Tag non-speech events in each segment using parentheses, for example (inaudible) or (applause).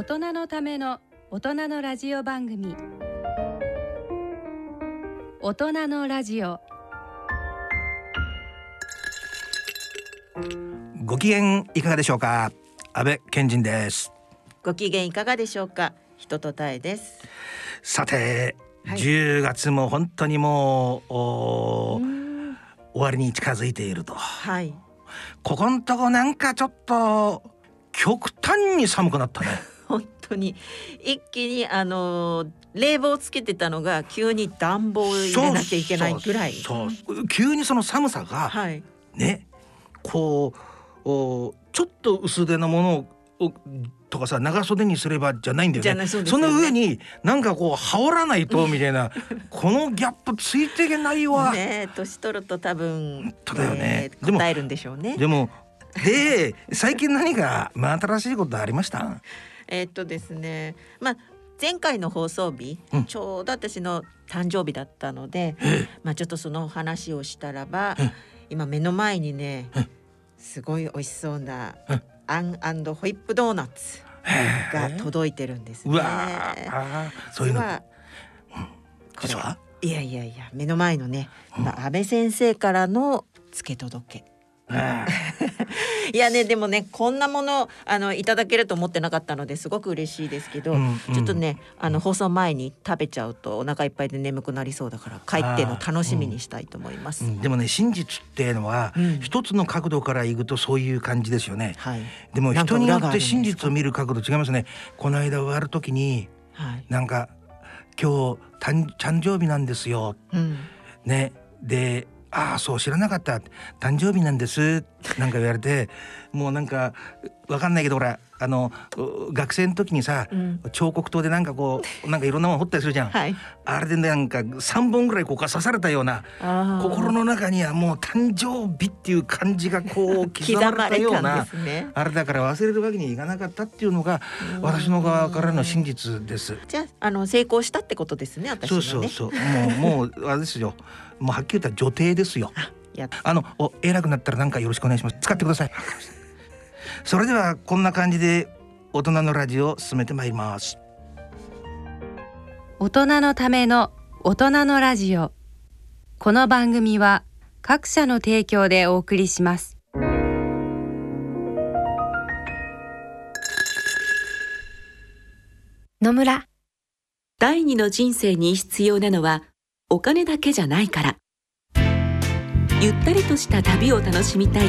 大人のための大人のラジオ番組。大人のラジオ。ご機嫌いかがでしょうか？安倍健人です。ご機嫌いかがでしょうか？人とたえです。さて、はい。10月も本当にもう終わりに近づいていると。はい。ここんとこなんかちょっと極端に寒くなったね。本当に一気にあのー冷房つけてたのが急に暖房を入れなきゃいけないぐらい。そうそう急にその寒さがはい。ねこうおちょっと薄手のものをとかさ長袖にすればじゃないんだよね。じゃないその上になんかこう羽織らないとみたいな (laughs) このギャップついていけないわ、ねえ年取ると多分当だよね。えーでも答えるんでしょうね。でもで最近何か真新しいことありました？えーっとですねまあ前回の放送日、うん。ちょうど私の誕生日だったので、まあちょっとその話をしたらば、うん今目の前にね、うんすごい美味しそうな、うんあんホイップドーナツが届いてるんですね。うわそういうの。実はこれ実は？いやいやいや目の前のね、まあ安倍先生からの付け届け。あい。やねでもねこんなものあのいただけると思ってなかったのですごく嬉しいですけど、うんうん。ちょっとねあの放送前に食べちゃうとお腹いっぱいで眠くなりそうだから帰っての楽しみにしたいと思います。うんでもね真実っていうのは、うん。一つの角度からいくとそういう感じですよね。はい。でも人によって真実を見る角度違いますね。この間終わる時にはい。なんか今日誕誕生日なんですよ。うん。ね。でああそう知らなかった。誕生日なんですなんか言われてもうなんかわかんないけどほらあのう学生の時にさ、うん彫刻刀でなんかこうなんかいろんなもの彫ったりするじゃん、はい。あれでなんか3本ぐらいこう刺されたような心の中にはもう誕生日っていう感じがこう刻刻ままれたようなね。あれだから忘れるわけにいかなかったっていうのが私の側からの真実です。じゃああの成功したってことですね私そう。そうそうもうもうあれですよもうはっきり言ったら女帝ですよ。あのお偉くなったらなんかよろしくお願いします使ってください。それではこんな感じで大人のラジオを進めてまいります。大人のための大人のラジオ。この番組は各社の提供でお送りします。野村。第二の人生に必要なのはお金だけじゃないから。ゆったりとした旅を楽しみたい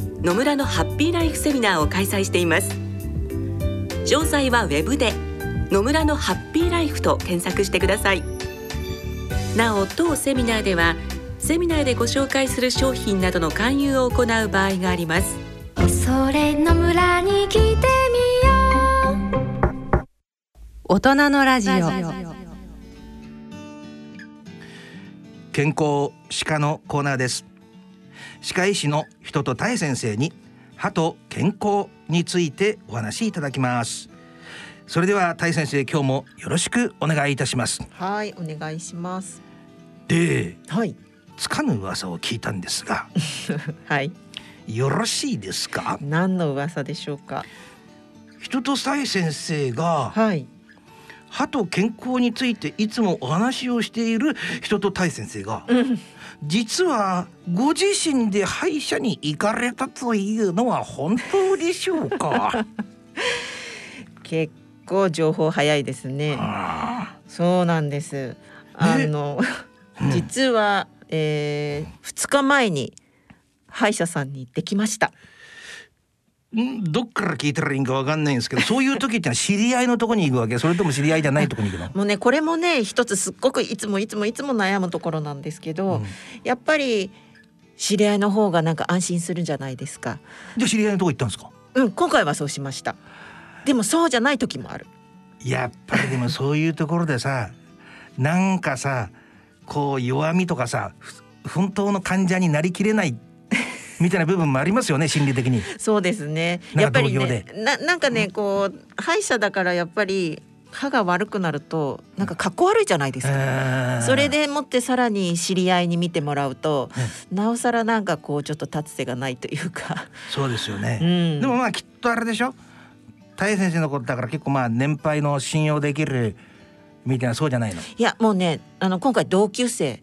野村のハッピーライフセミナーを開催しています。詳細はウェブで野村のハッピーライフと検索してください。なお当セミナーではセミナーでご紹介する商品などの勧誘を行う場合があります。それの村に来てみよう。大人のラジオ。健康歯科のコーナーです歯科医師の人とたえ先生に歯と健康についてお話しいただきます。それではたえ先生今日もよろしくお願いいたします。はいお願いします。ではい。つかぬ噂を聞いたんですが (laughs) はい。よろしいですか？何の噂でしょうか？人とたえ先生がはい。歯と健康についていつもお話をしている人とたえ先生がうん実はご自身で歯医者に行かれたというのは本当でしょうか？結構情報早いですね。あそうなんです。あの、実は、えー、2日前に歯医者さんに行ってきました。んどっから聞いたらいいんかわかんないんですけどそういう時ってのは知り合いのとこに行くわけ？それとも知り合いじゃないとこに行くの？もうねこれもね一つすっごくいつもいつもいつも悩むところなんですけど、うんやっぱり知り合いの方がなんか安心するんじゃないですか。じゃあ知り合いのとこ行ったんですかうん今回はそうしました。でもそうじゃない時もあるやっぱりでもそういうところでさなんかさこう弱みとかさふ本当の患者になりきれないみたいな部分もありますよね心理的に。そうですねやっぱりねななんかねこう歯医者だからやっぱり歯が悪くなるとなんか格好悪いじゃないですか。それでもってさらに知り合いに見てもらうと、なおさらなんかこうちょっと立つ瀬がないというか、そうですよね。(laughs) うん、でもまあきっとあれでしょ？大先生のことだから結構まあ年配の信用できるみたいなそうじゃないの？いやもうねあの今回同級生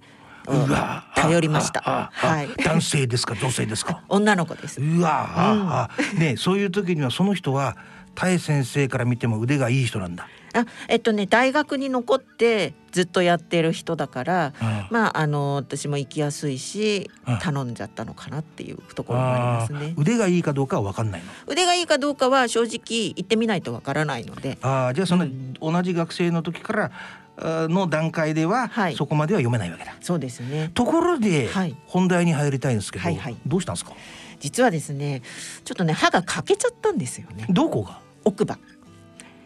頼りました。はい。男性ですか女性ですか？(laughs) 女の子です。うわあ、あねそういう時にはその人は大先生から見ても腕がいい人なんだ。あえっとね大学に残ってずっとやってる人だから、うんまああの私も行きやすいしうん頼んじゃったのかなっていうところもありますね。腕がいいかどうかは分かんないの。腕がいいかどうかは正直行ってみないとわからないので。ああじゃあその、同じ学生の時からあーの段階では、はいそこまでは読めないわけだ。そうですね。ところで、はい本題に入りたいんですけど、はいはいどうしたんですか？実はですね、ちょっとね歯が欠けちゃったんですよね。どこが？奥歯。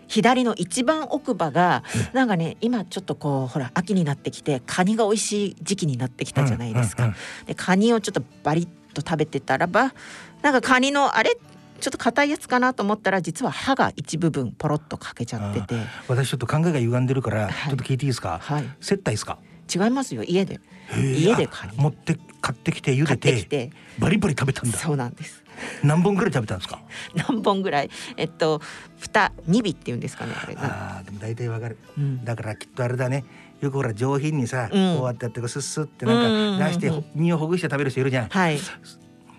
左の一番奥歯がなんかね今ちょっとこうほら秋になってきてカニが美味しい時期になってきたじゃないですか。うんうんでカニをちょっとバリッと食べてたらばなんかカニのあれ？ちょっと硬いやつかなと思ったら実は歯が一部分ポロッと欠けちゃってて私ちょっと考えが歪んでるから、はいちょっと聞いていいですか？はい接待ですか？違いますよ家で家でカニあ持って買ってきて茹買でてってバリバリ食べたんだ。そうなんです何本ぐらい食べたんですか？(laughs) 何本ぐらい？えっと蓋二尾っていうんですかねあれなああでも大体わかる。うんだからきっとあれだね。よくほら上品にさ、うんこうやってやってこうスッスッってなんか出して、身をほぐして食べる人いるじゃん。はい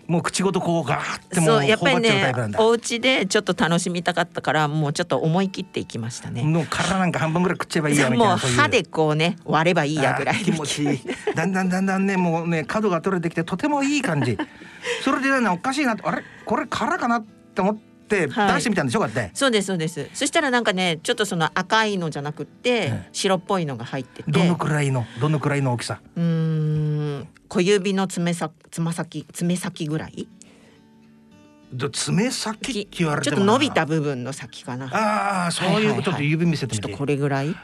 もう口ごとこうガーってもそううやっぱり頬張っちゃうタイねプなんだ。お家でちょっと楽しみたかったからもうちょっと思い切っていきましたね。もう殻なんか半分ぐらい食っちゃえばいいやみたいな。そう歯でこうね割ればいいやぐらい気持ち。いい。だんだんだんだんねもうね角が取れてきてとてもいい感じ。それでねおかしいなあれ？これ殻かなって思って出はい。してみたんでしょこうやって。そうですそうです。そしたらなんかねちょっとその赤いのじゃなくって、ええ。白っぽいのが入ってて。どのくらいのどのくらいの大きさ？うーん小指の爪先つま先爪先ぐらい？ど爪先って言われちょてもな。っと伸びた部分の先かな。ああそうはいはいはい。いうちょっと指見せてみて。ちょっとこれぐらい？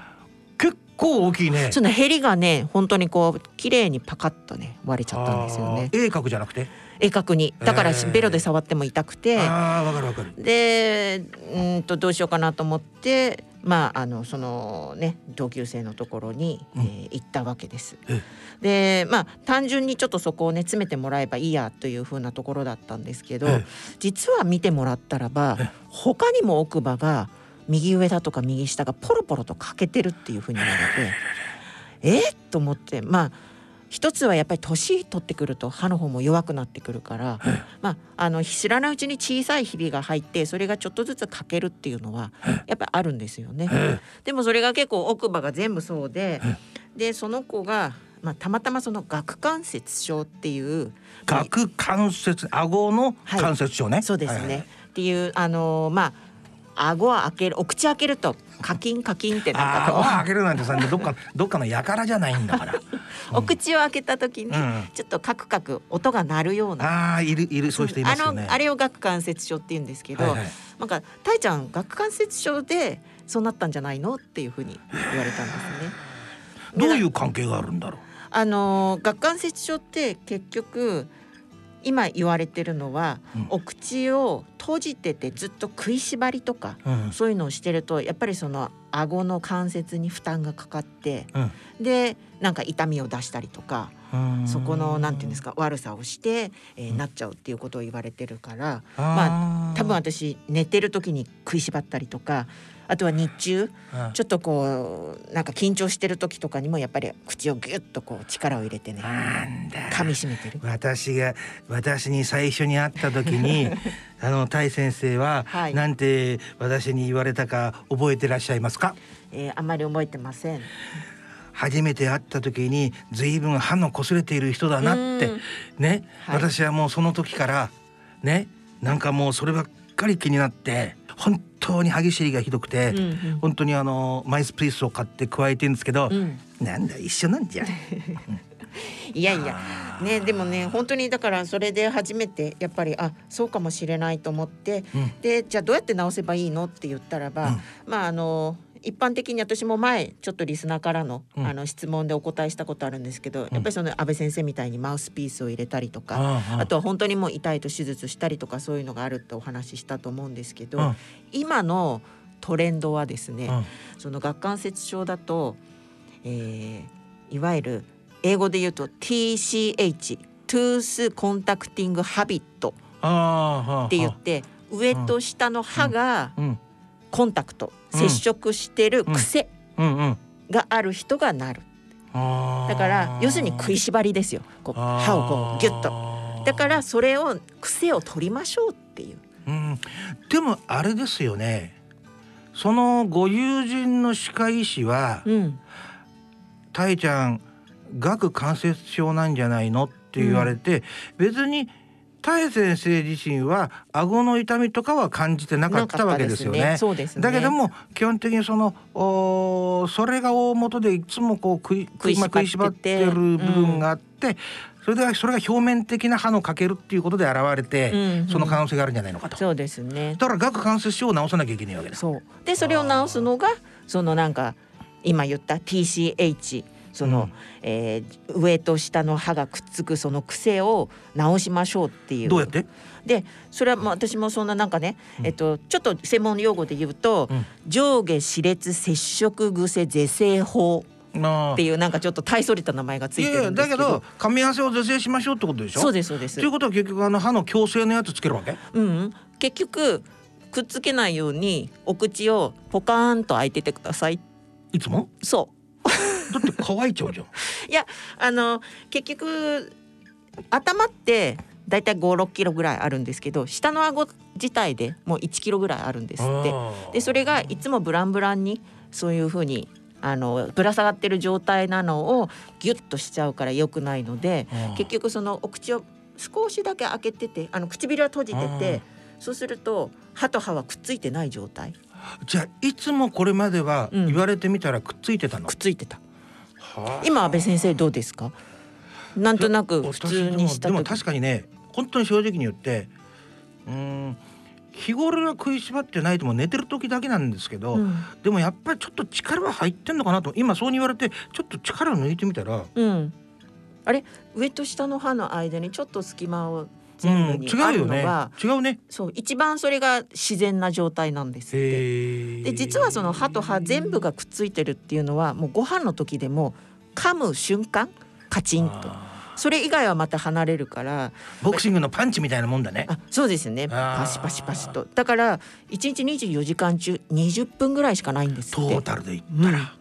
結構大きいね。そのヘリがね本当にこう綺麗にパカッとね割れちゃったんですよね。鋭角じゃなくて？鋭角に。だからええベロで触っても痛くて、ああわかるわかる。でうーんとどうしようかなと思ってまああのそのね同級生のところに、うん。えー行ったわけです。え。でまあ単純にちょっとそこをね詰めてもらえばいいやというふうなところだったんですけど、ええ。実は見てもらったらばえ他にも奥歯が右上だとか右下がポロポロと欠けてるっていうふうに言われてえっ？と思ってまあ一つはやっぱり年取ってくると歯の方も弱くなってくるから、まあ、あの知らないうちに小さいひびが入ってそれがちょっとずつ欠けるっていうのはやっぱりあるんですよね。えでもそれが結構奥歯が全部そうででその子が、まあ、たまたまその顎関節症っていう顎関節顎のはい関節症ね、そうですね、はいはい。っていうあのまあ顎は開けるお口開けるとカキンカキンってなんかこう開けるなんてさどっかどっかの輩じゃないんだから。(laughs) お口を開けた時にうんちょっとカクカク音が鳴るような、ああいるいるそういう人いますよね。あのあれを顎関節症って言うんですけど、はいはいなんか「たいちゃん顎関節症でそうなったんじゃないの?」っていうふうに言われたんですね。どうでいう関係があるんだろあの顎関節症って結局今言われてるのは、うん。お口を閉じててずっと食いしばりとかう。うん。そういうのをしてるとやっぱりその顎の関節に負担がかかってうん。でなんか痛みを出したりとかうん。そこのなんていうんですか悪さをして、えーなっちゃうっていうことを言われてるからあー。多分私寝てる時に食いしばったりとかあとは日中うん。ちょっとこうなんか緊張してる時とかにもやっぱり口をギュッとこう力を入れてね。噛み締めてる。私が私に最初に会った時に (laughs) あのタイ先生は、はい。なんて私に言われたか覚えてらっしゃいますか？えー、あんまり覚えてません。初めて会った時に随分歯の擦れている人だなってうん。ね、はい。私はもうその時からね。なんかもうそればっかり気になって本当に歯ぎしりがひどくて、うん本当にあのマイスプリースを買って加えてるんですけど、うん。うんなんだ一緒なんじゃん、(laughs) うん。いやいや。ねでもね本当にだからそれで初めてやっぱりあそうかもしれないと思って、うん。でじゃあどうやって直せばいいの？って言ったらば、まああの一般的に私も前ちょっとリスナーからの,、うん。あの質問でお答えしたことあるんですけど、やっぱりその安倍先生みたいにマウスピースを入れたりとか、あとは本当にもう痛いと手術したりとかそういうのがあるってお話ししたと思うんですけど、うん。今のトレンドはですね、うんその顎関節症だと、えーいわゆる英語で言うと TCH トゥースコンタクティングハビットって言って上と下の歯がうんコンタクト、うん。接触してる癖うんうん。がある人がなる。ああだから要するに食いしばりですよ。こう歯をこうギュッと。とだからそれを癖を取りましょうっていう。うん、でもあれですよね。そのご友人の歯科医師はうん「たいちゃん顎関節症なんじゃないの?」って言われて、別にたい先生自身は顎の痛みとかは感じてなかったわけですよね。そうですねだけども基本的にそのおーそれが大元でいつもこう食い食い食いしばってる部分があって、それではそれが表面的な歯の欠けるっていうことで現れて、うんうんその可能性があるんじゃないのかと。そうですねだから顎関節症を治さなきゃいけないわけです。そうでそれを直すのがそのなんか今言った TCH その、うん。えー上と下の歯がくっつくその癖を直しましょうっていう。どうやって？でそれはまあ私もそんななんかね、うん。えっとちょっと専門用語で言うと、うん。上下歯列接触癖是正法あっていうなんかちょっと大それた名前がついてるんですけど。だけど噛み合わせを是正しましょうってことでしょ？そうですそうです。ということは結局あの歯の矯正のやつつけるわけ？うんうん、結局くっつけないようにお口をポカーンと開いててください。いつも？そうだって乾いちゃうじゃん。(laughs) いやあの結局頭ってだいたい56キロぐらいあるんですけど下の顎自体でもう1キロぐらいあるんですって。でそれがいつもブランブランにそういう風にあのぶら下がってる状態なのをギュッとしちゃうから良くないのでうん結局そのお口を少しだけ開けててあの唇は閉じててそうすると歯と歯はくっついてない状態じゃあいつもこれまではうん言われてみたらくっついてたの？くっついてたはあ。今安倍先生どうですか？なんとなく普私通にしたでもでも時確かにね本当に正直に言ってうーん日頃は食いしばってないとも寝てる時だけなんですけど、うん。でもやっぱりちょっと力は入ってんのかなと今そうに言われてちょっと力を抜いてみたら、うん、あれ？上と下の歯の間にちょっと隙間を全部うん、にあ違うよね。るのが、違うね。そう一番それが自然な状態なんですって。で実はその歯と歯全部がくっついてるっていうのはもうご飯の時でも噛む瞬間カチンと。あそれ以外はまた離れるからーボクシングのパンチみたいなもんだね。あそうですね。パシパシパシと。だから1日24時間中20分ぐらいしかないんですって。トータルで言ったら、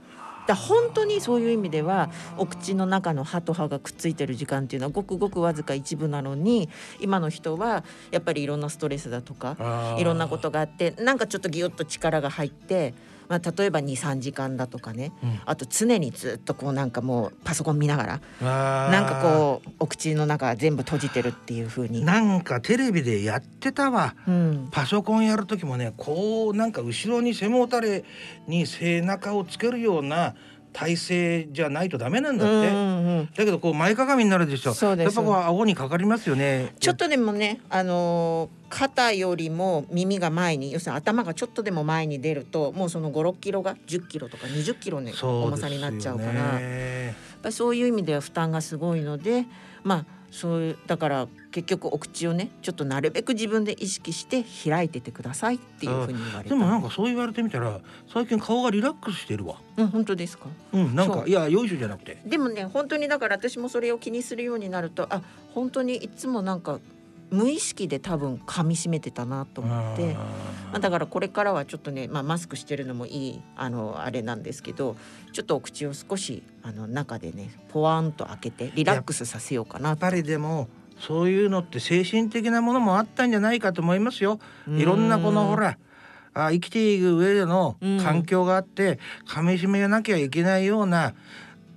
だ本当にそういう意味ではお口の中の歯と歯がくっついてる時間っていうのはごくごくわずか一部なのに今の人はやっぱりいろんなストレスだとかいろんなことがあってなんかちょっとギュッと力が入って、まあ、例えば23時間だとかね。うん。あと常にずっとこうなんかもうパソコン見ながら。なんかこうお口の中全部閉じてるっていう風に。なんかテレビでやってたわ。うん。パソコンやる時もねこうなんか後ろに背もたれに背中をつけるような体勢じゃないとダメなんだって、うんうんうん。だけどこう前かがみになるでしょ。そうです。やっぱこう顎にかかりますよね。ちょっとでもね、あのー肩よりも耳が前に要するに頭がちょっとでも前に出るともうその56キロが10キロとか20キロね重さになっちゃうから。やっねぱりそういう意味では負担がすごいのでまあそういうだから結局お口をねちょっとなるべく自分で意識して開いててくださいっていうふうに言われた。でもなんかそう言われてみたら最近顔がリラックスしてるわ。うん本当ですか？うんなんかいやよいしょじゃなくて。でもね本当にだから私もそれを気にするようになるとあ本当にいつもなんか無意識で多分噛み締めてたなと思って。まあ、だからこれからはちょっとね、まあ、マスクしてるのもいいあのあれなんですけどちょっとお口を少しあの中でねポワンと開けてリラックスさせようかなやっぱりでもそういうのって精神的なものもあったんじゃないかと思いますよ。いろんなこのほらあ生きていく上でのうん。環境があって噛み締めなきゃいけないような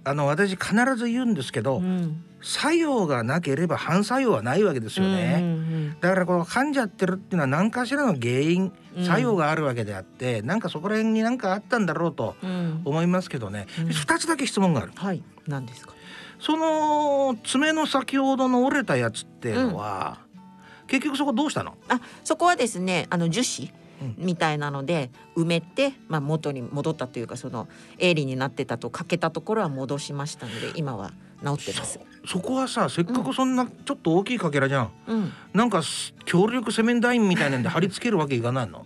あの私必ず言うんですけど、うん作用がなければ反作用はないわけですよね。うんだからこの噛んじゃってるっていうのは何かしらの原因うん。作用があるわけであって、なんかそこら辺になんかあったんだろうとうん。うん思いますけどね、うん。二つだけ質問がある。はい。何ですか？その爪の先ほどの折れたやつっていうのは、結局そこどうしたの？あそこはですねあの樹脂うん。みたいなので埋めて、まあ、元に戻ったというかその鋭利になってたと欠けたところは戻しましたので今は治ってます。そこはさせっかくそんなちょっと大きいかけらじゃん、うん、なんかす強力セメンダインみたいなんで貼り付けるわけいかないの？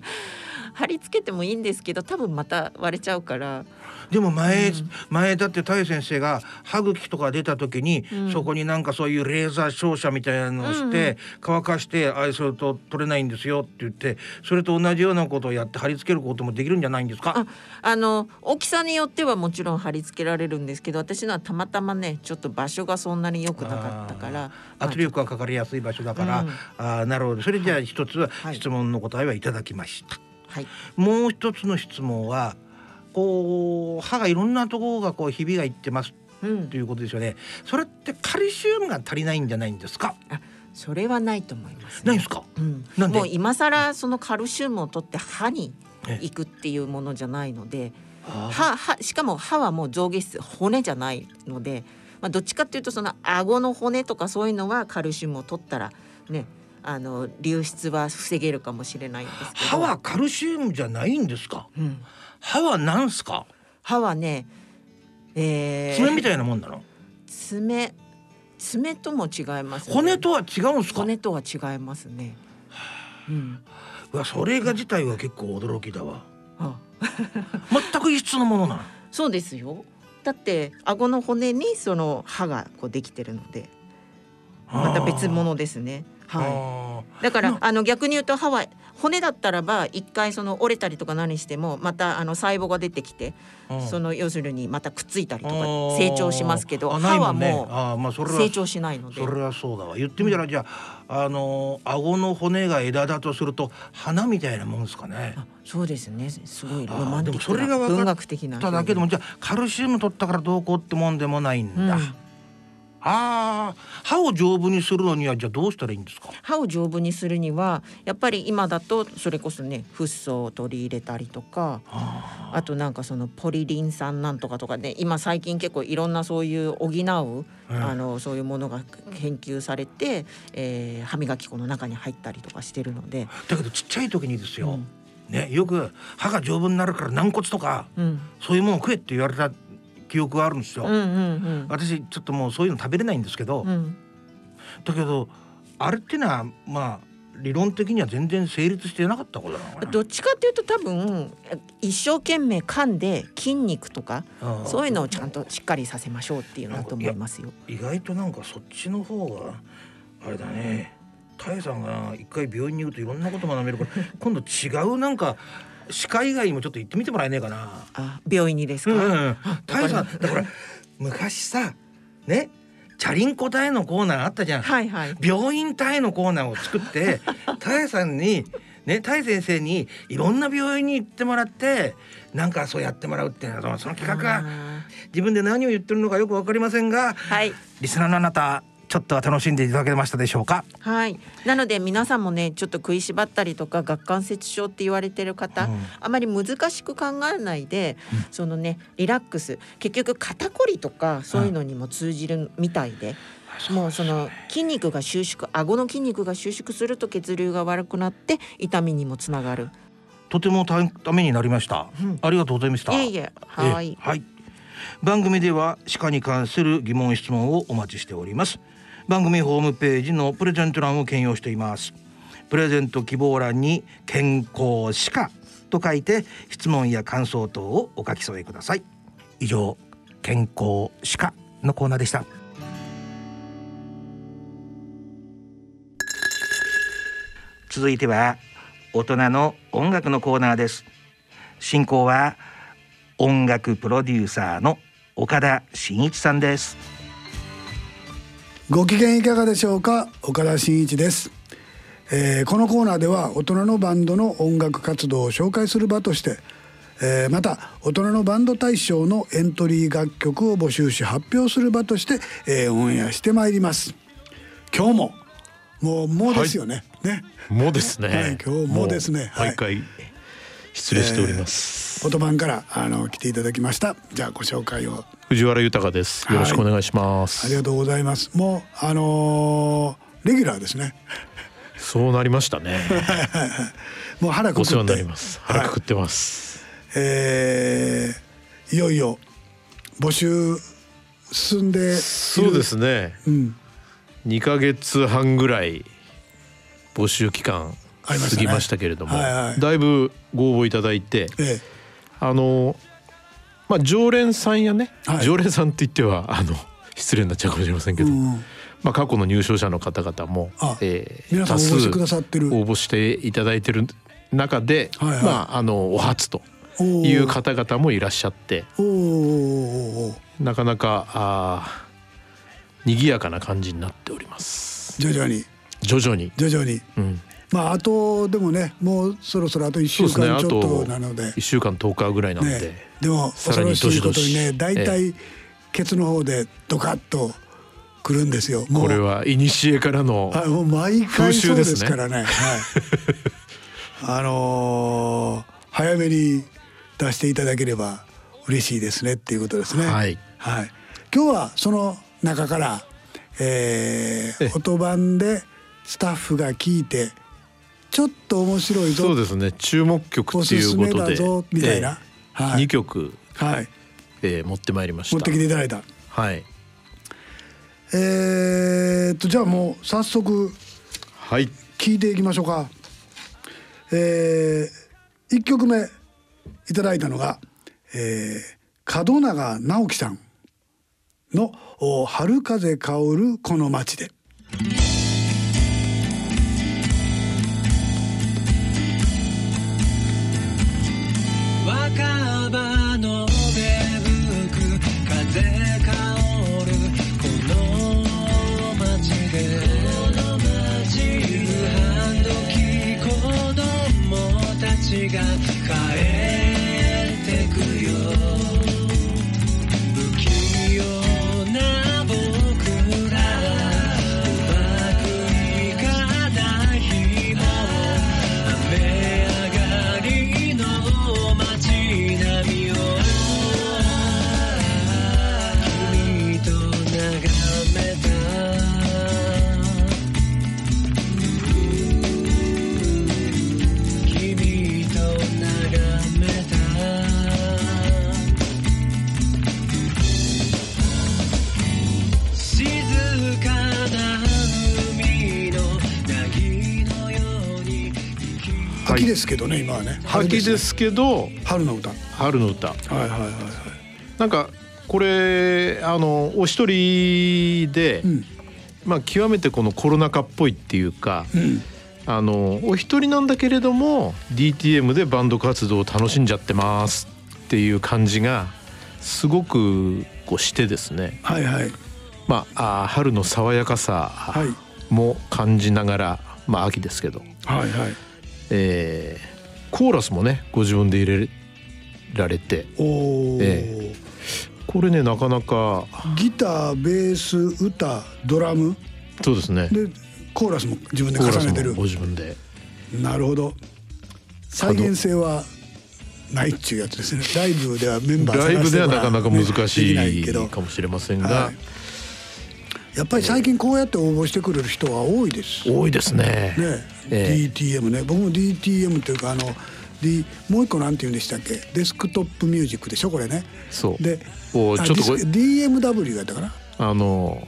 貼り付けてもいいんですけど多分また割れちゃうから。でも前、うん。前だって太先生が歯茎とか出た時に、うん。そこになんかそういうレーザー照射みたいなのをして、乾かしてああすると取れないんですよって言ってそれと同じようなことをやって貼り付けることもできるんじゃないんですか？ああの大きさによってはもちろん貼り付けられるんですけど私のはたまたまねちょっと場所がそんなに良くなかったから。圧力がかかりやすい場所だから、うん。ああなるほど。それじゃあ一つはい。質問の答えはいただきました、はいもう一つの質問はこう歯がいろんなところがこうひびがいってますうん。ということですよね。それってカルシウムが足りないんじゃないんですか？それはないと思います、ね。ないんですか？うん、なんで？もう今更そのカルシウムを取って歯にえ行くっていうものじゃないのであ歯歯しかも歯はもう上下質骨じゃないので、まあ、どっちかっていうとその顎の骨とかそういうのはカルシウムを取ったらねあの流出は防げるかもしれないんですけど。歯はカルシウムじゃないんですか？うん、歯はなんすか？歯はね、えー、爪みたいなもんなの？爪爪とも違います、ね、骨とは違うんすか？骨とは違いますね。うん、うわそれが自体は結構驚きだわ。あ。全く異質のものなの？そうですよ。だって顎の骨にその歯がこうできてるので、また別物ですね。は。はいだからなあ。の逆に言うと歯は骨だったらば一回その折れたりとか何してもまたあの細胞が出てきて、その要するにまたくっついたりとか成長しますけど歯はもう成長しないので。そ。れはそうだわ。言ってみたらじゃああのー顎の骨が枝だとすると花みたいなもんですかね。あそうですね。すごいロマンティックでもそれが分かっな文学的なただけでもじゃあカルシウム取ったからどうこうってもんでもないんだ、うんああ歯を丈夫にするのにはじゃあどうしたらいいんですか？歯を丈夫にするにはやっぱり今だとそれこそねフッ素を取り入れたりとかああとなんかそのポリリン酸なんとかとかね今最近結構いろんなそういう補う、うんあのそういうものが研究されて、えー歯磨き粉の中に入ったりとかしてるので、だけどちっちゃい時にですよ、うん。ねよく歯が丈夫になるから軟骨とかうん、そういうものを食えって言われた記憶があるんですよ、うんうん私ちょっともうそういうの食べれないんですけど、うん。うんだけどあれってのはまあ理論的には全然成立してなかったことなのどっちかっていうと多分一生懸命噛んで筋肉とかそういうのをちゃんとしっかりさせましょうっていうのだと思いますよ。意外となんかそっちの方があれだね。タエさんが一回病院に行くといろんなこと学べるから今度違うなんか歯科以外にもちょっと行ってみてもらえねえかな。あ病院にですか、うんうん、タエさんだから昔さねチャリンコタエのコーナーあったじゃん。はいはい。病院タエのコーナーを作って (laughs) タエさんにねタエ先生にいろんな病院に行ってもらってなんかそうやってもらうっていうのはその企画があ自分で何を言ってるのかよくわかりませんがーはいリスナーのあなたちょっとは楽しんでいただけましたでしょうか？はい。なので皆さんもねちょっと食いしばったりとか顎関節症って言われてる方、うん。あまり難しく考えないで、そのねリラックス。結局肩こりとかそういうのにも通じるみたいで。もうその筋肉が収縮顎の筋肉が収縮すると血流が悪くなって痛みにもつながる。とてもたためになりました、うん。ありがとうございました。いえいえ。はい。え。はい。番組では歯科に関する疑問質問をお待ちしております番組ホームページのプレゼント欄を兼用しています。プレゼント希望欄に健康歯科と書いて質問や感想等をお書き添えください。以上健康歯科のコーナーでした。続いては大人の音楽のコーナーです。進行は音楽プロデューサーの岡田真一さんです。ご機嫌いかがでしょうか？岡田真一です、えーこのコーナーでは大人のバンドの音楽活動を紹介する場として、えーまた大人のバンド大賞のエントリー楽曲を募集し発表する場として、えーオンエアしてまいります。今日ももうもうですよね、ね。もうですね。はい今日もですね。はい。毎回。失礼しております、音版からあの来ていただきました。じゃあご紹介を。藤原豊です。よろしくお願いします、ありがとうございます。もうあのーレギュラーですね。そうなりましたね。(laughs) もう腹くくって。おなります。腹くくはいってます、えーいよいよ募集進んでそうですね。うん。2ヶ月半ぐらい募集期間過ぎましたけれども、はいはい。だいぶご応募いただいてえあのまあ常連さんやね、はい。常連さんって言ってはあの失礼になっちゃうかもしれませんけど、えうん。まあ過去の入賞者の方々もあ、え皆さん応募していただいてる中で、はいはい。まああのお初という方々もいらっしゃってなかなかあー賑やかな感じになっております。徐々に。徐々に、徐々に。うん、まああとでもねもうそろそろあと1週間ちょっととなので1週間10日ぐらいなんで、ね、でも恐ろしいことにね大体ケツの方でドカッとくるんですよ。これは古からのはい、もう毎回風そうで習ですからね。はい。(laughs) あのー早めに出していただければ嬉しいですねっていうことですね。はいはい。今日はその中から、えーえ音版でスタッフが聞いてちょっと面白いぞ。そうですね。注目曲っていうことで。おみたいな。はい。2曲、はい。えー持ってまいりました。持ってきていただいた。はい。えーっとじゃあもう早速はい。聞いていきましょうか。えー、1曲目いただいたのが、えー、門永直樹さんのお「春風香るこの街で」。たですけどね今はね。秋ですけど春の歌。はい春の歌。はいはいはいなんかこれあのお一人で、うん。まあ極めてこのコロナ禍っぽいっていうか、うん。あのお一人なんだけれども DTM でバンド活動を楽しんじゃってますっていう感じがすごくこうしてですね。はいはい。まああー春の爽やかさはい。も感じながら、まあ秋ですけど、はいはいえーコーラスもねご自分で入れられておお、えこれねなかなかギターベース歌ドラム？そうですね。でコーラスも自分で重ねてる。スもご自分で。なるほど。再現性はないっちゅうやつですね。ライブではメンバーライブではなかなか難しきないけどいかもしれませんが、はいやっぱり最近こうやって応募してくれる人は多いです。ね多いですね。ええ。DTM ね。僕も DTM っていうかあの、D、もう一個なんて言うんでしたっけ？デスクトップミュージックでしょ？これね。そう。であこうちょっと DMW やったかな？あの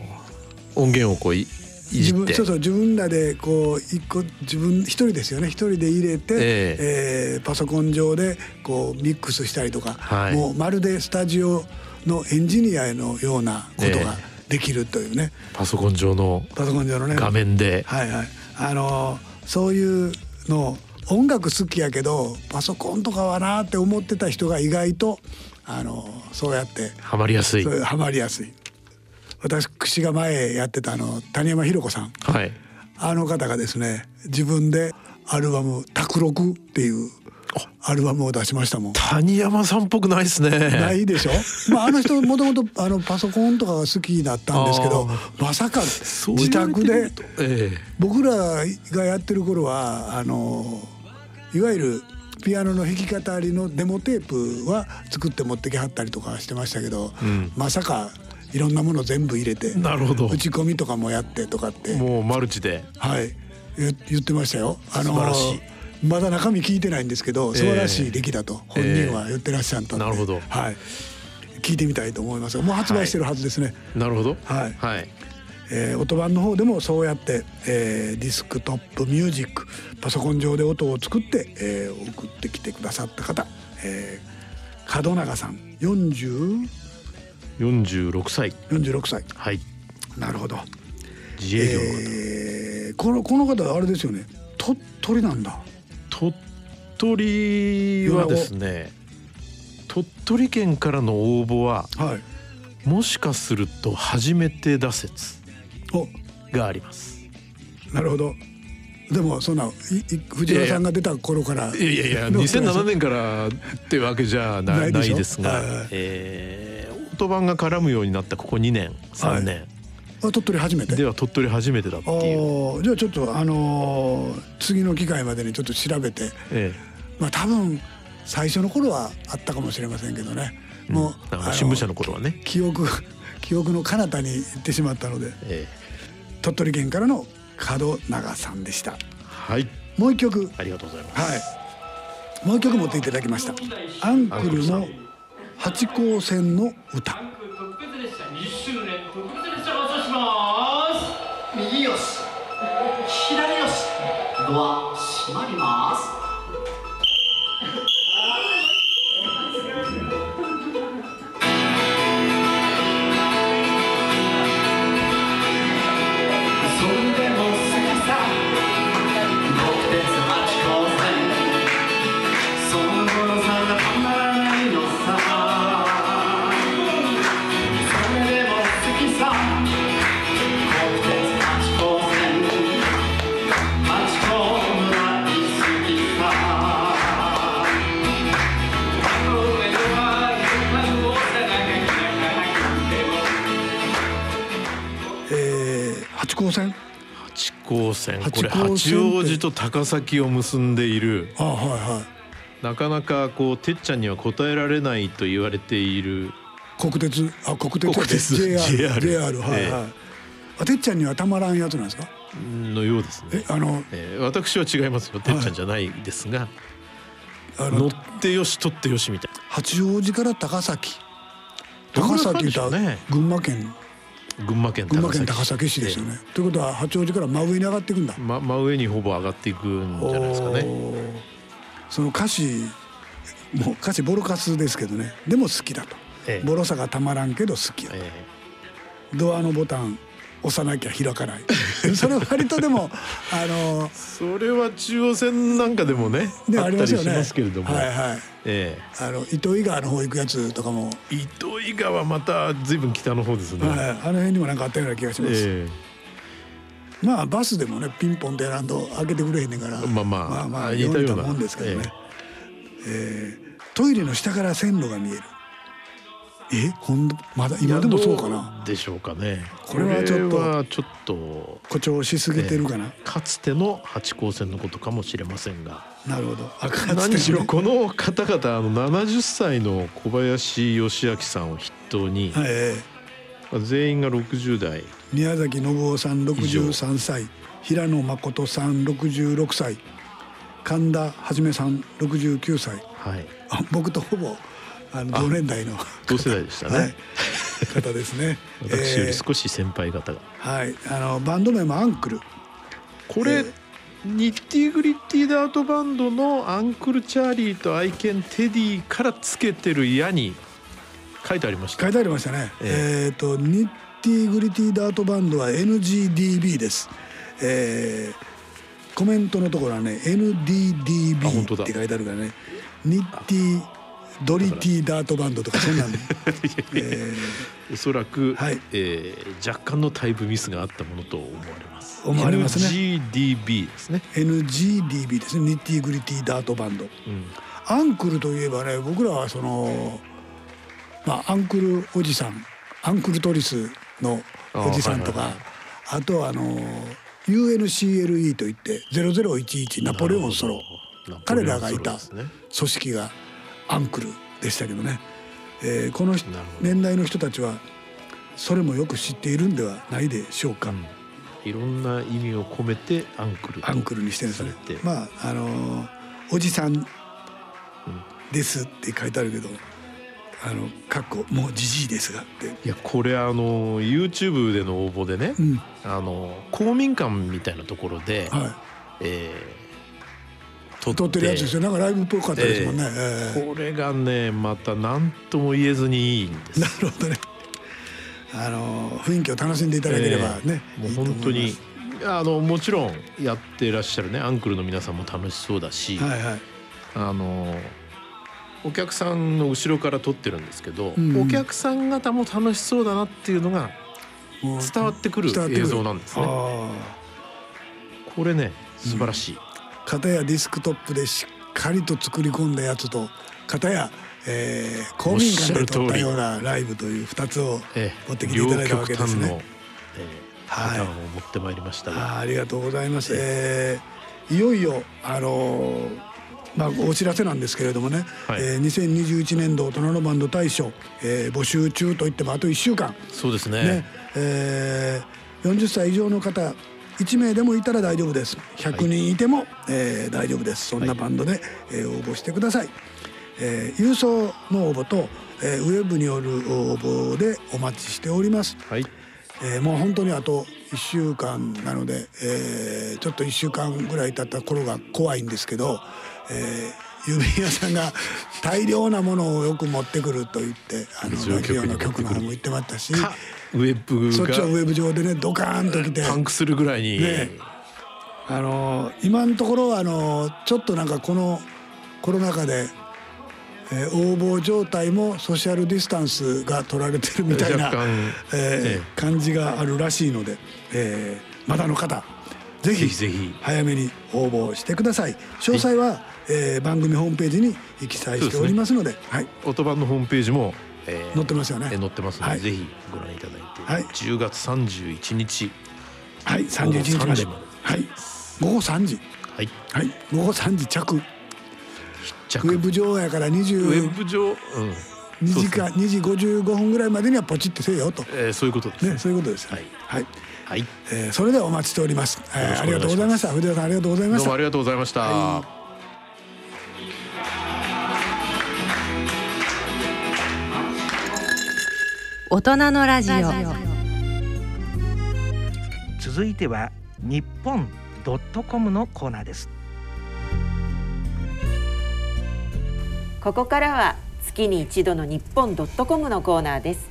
音源をこういい自じって。分そうそう自分らでこう一個自分一人ですよね。一人で入れて、ええ。ーパソコン上でこうミックスしたりとか、はい。もうまるでスタジオのエンジニアのようなことができるというね、パソコン上のパソコン上のね。画面で。はいはい。あのそういうの音楽好きやけどパソコンとかはなって思ってた人が意外とあのそうやって。ハマりやすい。ハマりやすい。私が前やってたあの谷山ひ子さん。はい。あの方がですね自分でアルバム「卓録」っていうアルバムを出しましたもん。谷山さんっぽくないですね。ないでしょ、(laughs) まあ、あの人もともとあのパソコンとかが好きだったんですけどまさか自宅でみるとえ僕らがやってる頃はあのいわゆるピアノの弾き語りのデモテープは作って持ってきはったりとかしてましたけど、うん。まさかいろんなもの全部入れてなるほど。打ち込みとかもやってとかって。もうマルチで。はい。言言ってましたよ。あの素晴らしまだ中身聞いてないんですけど素晴らしい出来だと本人は言ってらっしゃったんで、なるほど。はい、聞いてみたいと思います。がもう発売してるはずですね。なるほど。はい。はい。えー音版の方でもそうやって、えーディスクトップミュージックパソコン上で音を作って、えー送ってきてくださった方、えー、門永さん40 46歳。46歳。はい。なるほど、自営業の方、えーこのこの方あれですよね。鳥取なんだ鳥取はですね。鳥取県からの応募ははい。もしかすると初めて打説お。があります。なるほど。でもそんないい藤原さんが出た頃からいやいやいやの2007年からってわけじゃなないでしょ。ないですが、はい。はいえー、音版が絡むようになったここ2年3年。あ鳥取初めて？では鳥取初めてだっていう、じゃあちょっとあのー次の機会までにちょっと調べて。えまあ多分最初の頃はあったかもしれませんけどね。えもう、だからあの新聞社の頃はね、記憶 (laughs) 記憶の彼方に行ってしまったのでえ鳥取県からの門永さんでした。えはい。もう一曲。ありがとうございます、はい。もう一曲持っていただきました。アンクルの八高線の歌ドは閉まります。八高線。八これ八王子と高崎を結んでいる。あはいはい。なかなかこうてっちゃんには答えられないと言われている。国鉄？あ国鉄。国鉄。JR JR はいはい、えあてっちゃんにはたまらんやつなんですか？のようですね。えあのえー私は違いますよ。てっちゃんじゃないですが、あの乗ってよし取ってよしみたい八王子から高崎。高崎言ったらじでしょうね。群馬県。な群馬県群馬県高崎市。ですよね、ということは八王子から真上に上がっていくんだ。ええま真上にほぼ上がっていくんじゃないですかね。その歌詞もう歌詞ボロカスですけどね。でも好きだと、ええ。ボロさがたまらんけど好きだと、え。ドアのボタン押さなきゃ開かない。それ割とでもあのえそれは中央線なんかでもねねありますよね。ますけれども、はいはい。えあの糸魚川の方行くやつとかも、え糸魚川また随分北の方ですね、はい、あの辺にもなんかあったような気がします、えまあバスでもねピンポンで選んと開けてくれへんねんから。まあまあまあまあ似たような。もんですけどね、えートイレの下から線路が見えるえほんまだえ今でもそうかな？でしょうかね。これはちょっとちょっと誇張しすぎてるかな、かつての八高線のことかもしれませんが。なるほど。何しろこの方々あの70歳の小林義明さんを筆頭に、はい全員が60代。ー宮崎信夫さん63歳。平野誠さん66歳。神田はじめさん69歳。はい。あ僕とほぼあの同年代の同世代でしたね、はい、方ですね。(laughs) 私よりえー少し先輩方が、はい。あのバンド名もアンクル。これ、ニッティグリッティダートバンドのアンクルチャーリーと愛犬テディからつけてる矢に書いてありました。書いてありましたね。ええ。っ、とニッティグリティダートバンドは NGDB です。えーコメントのところはねあ本当 NDDB だ。って書いてあるからね。ニッティドリティダートバンドとかそんなん、えおそらく、はい。えー若干のタイプミスがあったものと思われます。思われますね。NGDB ですね、ー NGDB ですね。ニッティグリティダートバンド。うん。アンクルといえばね僕らはそのまあアンクルおじさん。アンクルトリスのおじさんとか。あはいあとはあの UNCLE といって0011ナポレオンソロ。彼らがいた組織がアンクルでしたけどね、えーこの年代の人たちはそれもよく知っているんではないでしょうか、いろんな意味を込めてアンクルとアンクルにしてるんですね。まああのーおじさんですって書いてあるけどあのかっこもうじじいですがって。いやこれあの YouTube での応募でね、うん。あの公民館みたいなところで、はえーい撮ってるやつですよ。なんかライブっぽかったですもんね、ええ。これがねまた何とも言えずにいいんです。なるほどね。あのー雰囲気を楽しんでいただければね、もういいと思います。本当にあのもちろんやってらっしゃるね。アンクルの皆さんも楽しそうだし、はいはい。あのお客さんの後ろから撮ってるんですけど、うん。お客さん方も楽しそうだなっていうのがもう伝わってくる映像なんですね。あこれね素晴らしい。あ片やディスクトップでしっかりと作り込んだやつと片や、えー、公民館で撮ったようなライブという2つをえ持ってきていただいたわけですね。両極端の、えー、はい。パターンを持ってまいりましたが、あーありがとうございます。えーいよいよあのーまあお知らせなんですけれどもね、はい。えー2021年度大人のバンド大賞、えー募集中といってもあと1週間。そうですね。ね、えー40歳以上の方1名でもいたら大丈夫です。100人いても、えー大丈夫です。そんなバンドで、えー応募してください、えー郵送の応募と、えーウェブによる応募でお待ちしております。はい。えーもう本当にあと1週間なので、えーちょっと1週間ぐらい経った頃が怖いんですけど、えー郵便屋さんが大量なものをよく持ってくると言ってあのラジオの局の方も言ってましたしかウェブそっちはウがェブ上でねドカーンと来て。パンクするぐらいに、ね。あの今のところあのちょっとなんかこのコロナ禍で、えー応募状態もソーシャルディスタンスが取られてるみたいなえーえ感じがあるらしいので、えーまだの方ぜひぜひ早めに応募してください。詳細は、えー番組ホームページに記載しておりますのではい、音版のホームページも、えー載ってますよね。えー載ってますので、はい。ぜひご覧いただいて、はい。10月31日。はい、31日まで。午後3時まで。はい。午後3時。はい。はい。午後3時着。ウ着。ェブ上やからウ22ェブ上、うん、時間2時55分ぐらいまでにはポチってせよと。えーそういうことです。ねねそういうことですはい。はい、はい。えーそれではお待ちしております、えーありがとうございました。藤田さんありがとうございました。どうもありがとうございました、は大人のラジオ。続いては日本ドットコムのコーナーです。ここからは月に一度の日本ドットコムのコーナーです。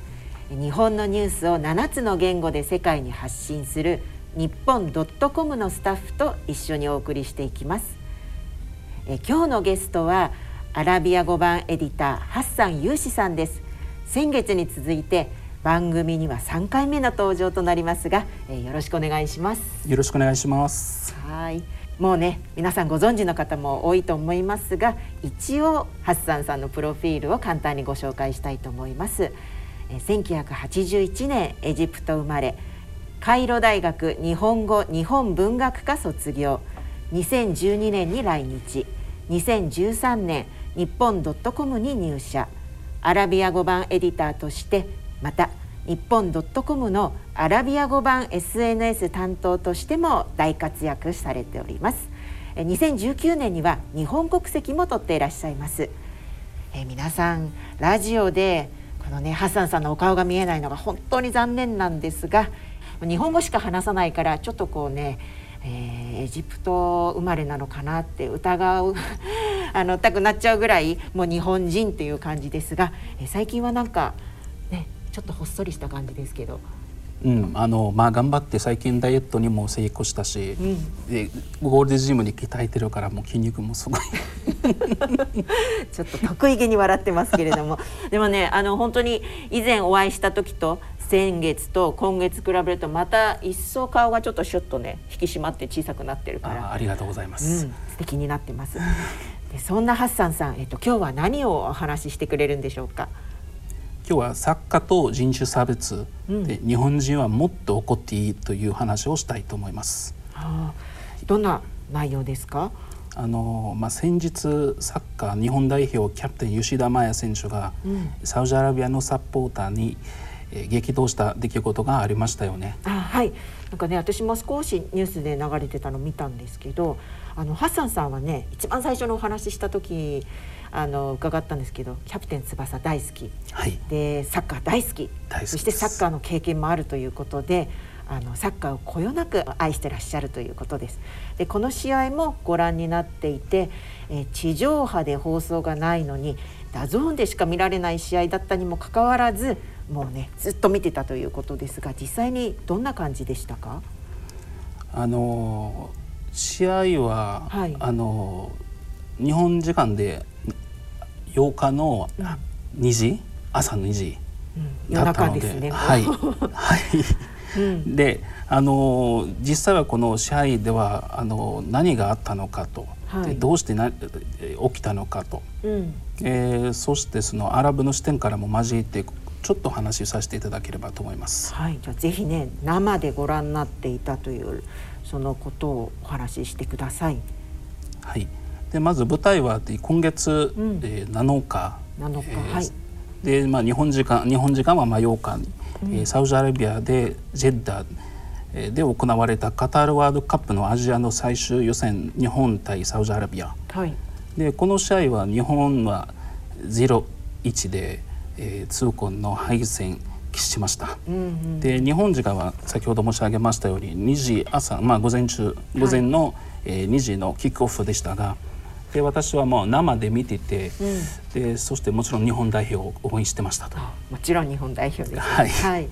日本のニュースを7つの言語で世界に発信する日本ドットコムのスタッフと一緒にお送りしていきます。え今日のゲストはアラビア語版エディターハッサンユーシさんです先月に続いて番組には3回目の登場となりますが、えーよろしくお願いしますよろしくお願いします。はい。もうね皆さんご存知の方も多いと思いますが一応ハッサンさんのプロフィールを簡単にご紹介したいと思います。えー1981年エジプト生まれカイロ大学日本語日本文学科卒業2012年に来日2013年日本ドットコムに入社アラビア語版エディターとしてまた日本ドットコムのアラビア語版 SNS 担当としても大活躍されております。2019年には日本国籍も取っていらっしゃいます。え皆さんラジオでこのねハッサンさんのお顔が見えないのが本当に残念なんですが日本語しか話さないからちょっとこうね、えーエジプト生まれなのかなって疑うあのたくなっちゃうぐらいもう日本人っていう感じですが、えー最近はなんかねちょっとほっそりした感じですけど、うん、あのまあ頑張って最近ダイエットにも成功したし、うん、でゴールデンジムに鍛えてるからもう筋肉もすごい。(laughs) ちょっと得意げに笑ってますけれども (laughs) でもねあの本当に以前お会いした時と先月と今月比べるとまた一層顔がちょっとシュッとね引き締まって小さくなってるからあありがとうございまうす。ん、素敵になってます。(laughs) でそんなハッサンさん、えっと今日は何をお話ししてくれるんでしょうか？今日は作家と人種差別うんで日本人はもっと怒っていいという話をしたいと思います。ああどんな内容ですか？あのまあ、先日サッカー日本代表キャプテン吉田麻也選手が、サウジアラビアのサポーターに、えー激怒した出来事がありましたよね。あはいなんかね私も少しニュースで流れてたの見たんですけどあのハッサンさんはね一番最初のお話しした時あの伺ったんですけどキャプテン翼大好き。はい、でサッカー大好き。そしてサッカーの経験もあるということであのサッカーをこよなく愛してらっしゃるということです。でこの試合もご覧になっていて、えー地上波で放送がないのに DAZN でしか見られない試合だったにもかかわらずもうねずっと見てたということですが実際にどんな感じでしたか？あの試合は、はい。あの日本時間で8日の2時？朝の2時夜だったので、中ですね。はい、(laughs) はい。うん。であの実際はこの試合ではあの何があったのかと、はい。でどうしてなえ起きたのかと、うん。えーそしてそのアラブの視点からも交えてちょっと話しさせていただければと思います。はい、じゃあぜひね生でご覧になっていたというそのことをお話ししてください。はい、でまず舞台は今月、うんえー7日7日、えーはい。で、まあ、日本時間日本時間はまあ8日に、えーサウジアラビアでジェッダえーで行われたカタールワールドカップのアジアの最終予選日本対サウジアラビアはい。でこの試合は日本は0-1で、えー痛恨の敗戦喫しました。うんうん。で日本時間は先ほど申し上げましたように2時朝、まあ、午前中午前の、えー2時のキックオフでしたがで私はもう生で見てて、でそしてもちろん日本代表を応援してましたと。もちろん日本代表です、ね。はいはい。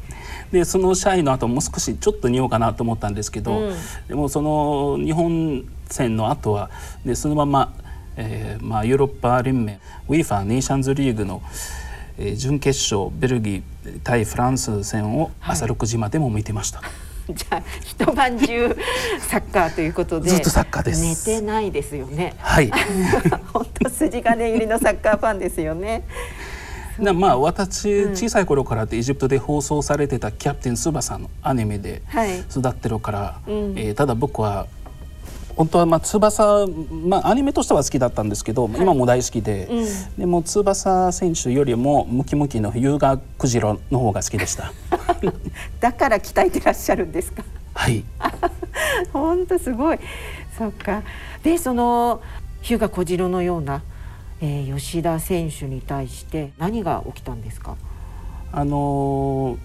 でその試合の後もう少しちょっと見ようかなと思ったんですけど、うんでもその日本戦の後はでそのまま、えーまあ、ヨーロッパ連盟 UEFA ネーションズリーグの、えー準決勝ベルギー対フランス戦を朝6時までも見てました。(laughs) じゃあ一晩中 (laughs) サッカーということでずっとサッカーです寝てないですよね。はい (laughs) 本当筋金入りのサッカーファンですよね。なまあ私小さい頃からエジプトで放送されてた「キャプテン翼」のアニメではい育ってるから、うんえーただ僕は本当はまあ翼、まあ、アニメとしては好きだったんですけど、今も大好きで、うんでも翼選手よりもムキムキの優雅クジラの方が好きでした。(laughs) だから鍛えてらっしゃるんですか？はい (laughs) 本当すごい。そっか。でその日向小次郎のような、えー、吉田選手に対して何が起きたんですか？あのー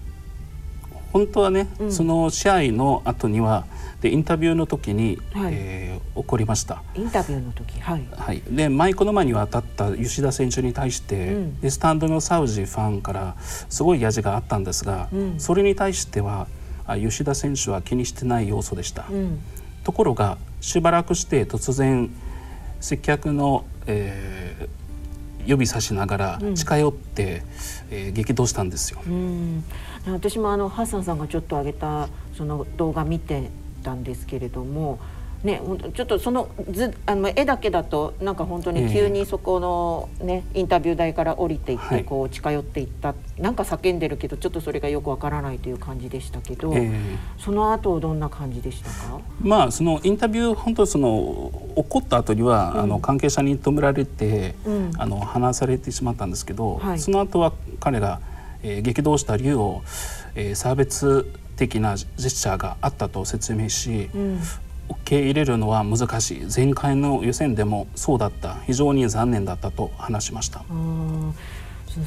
本当はね、うんその試合の後にはでインタビューの時に、はいえー起こりました。インタビューの時、はい。はい、でマイクの前に渡った吉田選手に対して、うんでスタンドのサウジファンからすごいヤジがあったんですが、うんそれに対してはあ吉田選手は気にしてない要素でした。うん。ところがしばらくして突然接客の、えー指さしながらうん近寄って、えー激怒したんですよ。うん、私もあのハッサンさんがちょっと上げたその動画見てたんですけれども、ね、ちょっとその図あの絵だけだとなんか本当に急にそこのね、インタビュー台から降りていって、はい。こう近寄っていった。なんか叫んでるけどちょっとそれがよくわからないという感じでしたけど、えーその後どんな感じでしたか？まあそのインタビュー本当その起こった後には、あの関係者に止められて、うん。あの話されてしまったんですけど、はい。その後は彼が、えー激動した理由を、えー差別的なジェスチャーがあったと説明し、うん。受け入れるのは難しい。前回の予選でもそうだった。非常に残念だったと話しました。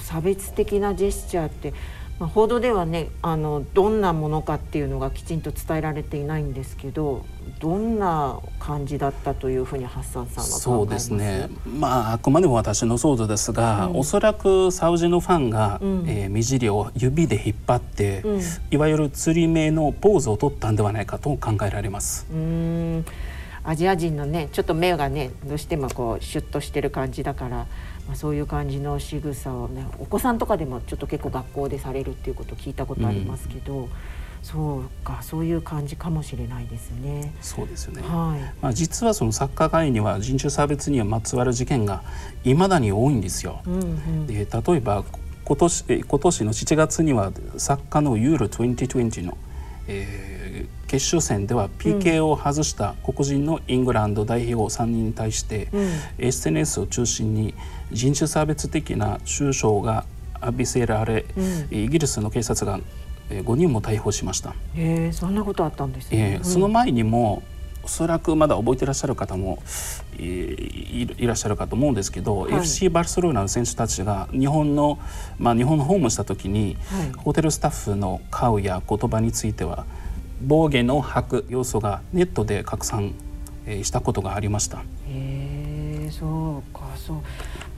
差別的なジェスチャーって、まあ、報道ではねあのどんなものかっていうのがきちんと伝えられていないんですけどどんな感じだったというふうにハッサンさんはそうですね、まあ、あくまでも私の想像ですが、うん。おそらくサウジのファンが、うん。えー目尻を指で引っ張って、うん。いわゆる釣り目のポーズを取ったんではないかと考えられます。うーん。アジア人のねちょっと目がねどうしてもこうシュッとしてる感じだから、まあ、そういう感じの仕草をねお子さんとかでもちょっと結構学校でされるっていうことを聞いたことありますけど、そうかそういう感じかもしれないですね。そうですよね、はい。まあ、実はそのサッカー界には人種差別にまつわる事件がいまだに多いんですよ。うんうん。で例えば今年え今年の7月にはサッカーのユーロ2020の、えー決勝戦では PK を外した黒人のイングランド代表3人に対して、うん。SNS を中心に人種差別的な中傷が浴びせられ、うんイギリスの警察がえー5人も逮捕しました。へえそんなことあったんですえね。ーその前にもおそらくまだ覚えてらっしゃる方も、えーいいらっしゃるかと思うんですけど、はい FC バルセロナの選手たちが日本の、まあ、日本のホームした時に、はいホテルスタッフの顔や言葉については暴言の吐く要素がネットで拡散、えーしたことがありました。へえそうかそう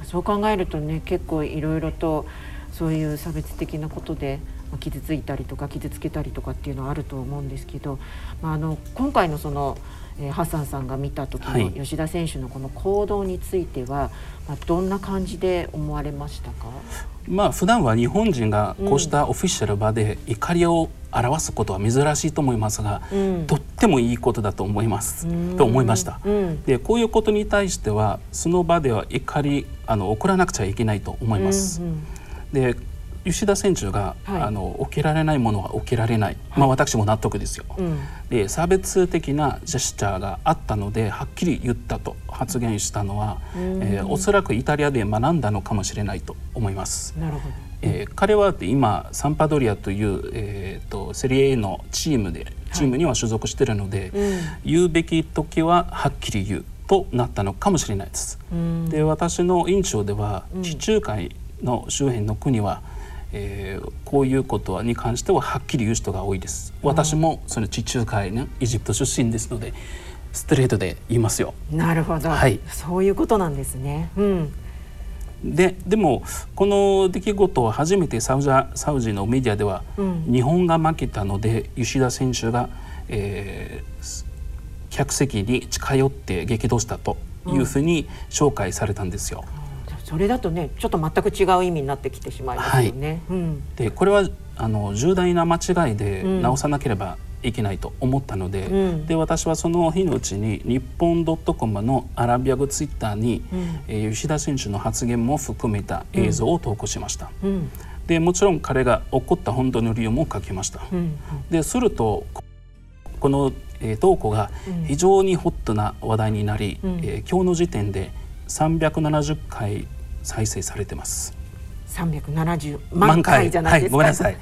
そう考えるとね結構いろいろとそういう差別的なことでまあ傷ついたりとか傷つけたりとかっていうのはあると思うんですけど、まあ、あの今回のその、えーハッサンさんが見た時はい。の吉田選手のこの行動については、まあ、どんな感じで思われましたか？まあ普段は日本人がこうしたオフィシャル場で怒りを表すことは珍しいと思いますが、うん。とってもいいことだと思います、うんと思いました。うんでこういうことに対してはその場では怒りあの送らなくちゃいけないと思います。うんうんで吉田選手が、はいあの起きられないものは起きられない、まあ私も納得ですよ。うんで差別的なジェスチャーがあったのではっきり言ったと発言したのは、えーおそらくイタリアで学んだのかもしれないと思います。なるほど。えー彼は今サンパドリアという、えー、とセリエ A のチームでチームには所属しているので、うん言うべき時ははっきり言うとなったのかもしれないです。うんで私の印象では地中海の周辺の国は、えーこういうことに関してははっきり言う人が多いです。私もその地中海のエジプト出身ですのでストレートで言いますよ。なるほど、はいそういうことなんですね。うんででもこの出来事は初めてサウジアサウジのメディアでは、うん。日本が負けたので吉田選手が、えー客席に近寄って激怒したというふうに紹介されたんですよ。それだとねちょっと全く違う意味になってきてしまいますよね。うん。でこれはあの重大な間違いでうん。直さなければいけないと思ったので,、うんで私はその日のうちに日本 .com のアラビア語ツイッターに、うんえー吉田選手の発言も含めた映像を投稿しました。うんでもちろん彼が怒った本当の理由も書きました。うんでするとここの、えー投稿がうん非常にホットな話題になり、うんえー今日の時点で370回再生されてます。370万回じゃないですか。はい、ごめんなさい。